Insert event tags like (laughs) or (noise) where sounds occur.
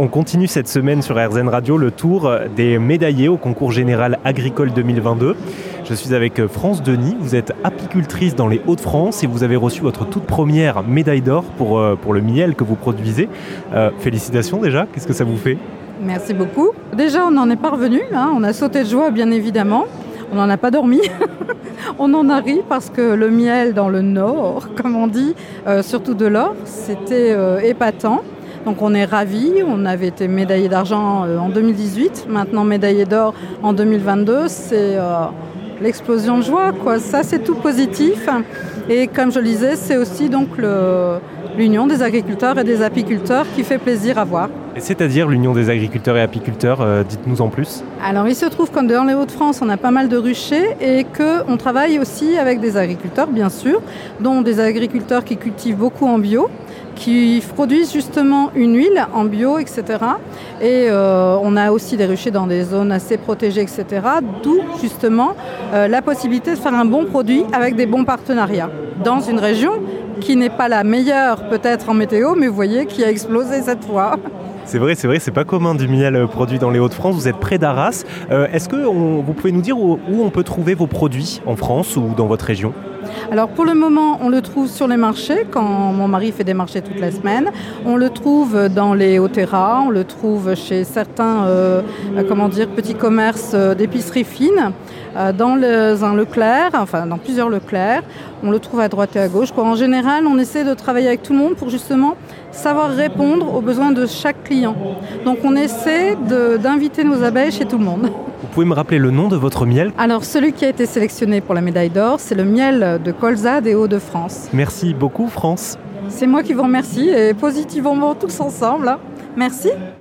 On continue cette semaine sur RZN Radio le tour des médaillés au concours général agricole 2022. Je suis avec France Denis, vous êtes apicultrice dans les Hauts-de-France et vous avez reçu votre toute première médaille d'or pour, euh, le miel que vous produisez. Euh, félicitations déjà, qu'est-ce que ça vous fait? Merci beaucoup. Déjà, on en est parvenu, hein. on a sauté de joie bien évidemment. On n'en a pas dormi. (laughs) on en a ri parce que le miel dans le nord, (laughs) comme on dit, euh, surtout de l'or, c'était euh, épatant. Donc on est ravis, on avait été médaillé d'argent euh, en 2018, maintenant médaillé d'or en 2022, c'est euh, l'explosion de joie. Quoi. Ça c'est tout positif. Et comme je le disais, c'est aussi donc l'union des agriculteurs et des apiculteurs qui fait plaisir à voir. C'est-à-dire l'union des agriculteurs et apiculteurs, euh, dites-nous en plus. Alors il se trouve que dans les Hauts-de-France, on a pas mal de ruchers et qu'on travaille aussi avec des agriculteurs, bien sûr, dont des agriculteurs qui cultivent beaucoup en bio qui produisent justement une huile en bio, etc. Et euh, on a aussi des ruchers dans des zones assez protégées, etc. D'où justement euh, la possibilité de faire un bon produit avec des bons partenariats dans une région qui n'est pas la meilleure peut-être en météo, mais vous voyez qui a explosé cette fois. C'est vrai, c'est vrai, c'est pas commun du miel euh, produit dans les Hauts-de-France. Vous êtes près d'Arras. Est-ce que vous pouvez nous dire où on peut trouver vos produits en France ou dans votre région? Alors pour le moment, on le trouve sur les marchés quand mon mari fait des marchés toute la semaine. On le trouve dans les Otera, on le trouve chez certains euh, dire, petits commerces euh, d'épicerie fine, euh, dans le, un Leclerc, enfin dans plusieurs Leclerc. On le trouve à droite et à gauche. En général, on essaie de travailler avec tout le monde pour justement savoir répondre aux besoins de chaque client. Donc on essaie d'inviter nos abeilles chez tout le monde. Vous pouvez me rappeler le nom de votre miel Alors celui qui a été sélectionné pour la médaille d'or, c'est le miel de colza des Hauts-de-France. Merci beaucoup France. C'est moi qui vous remercie et positivement tous ensemble. hein. Merci.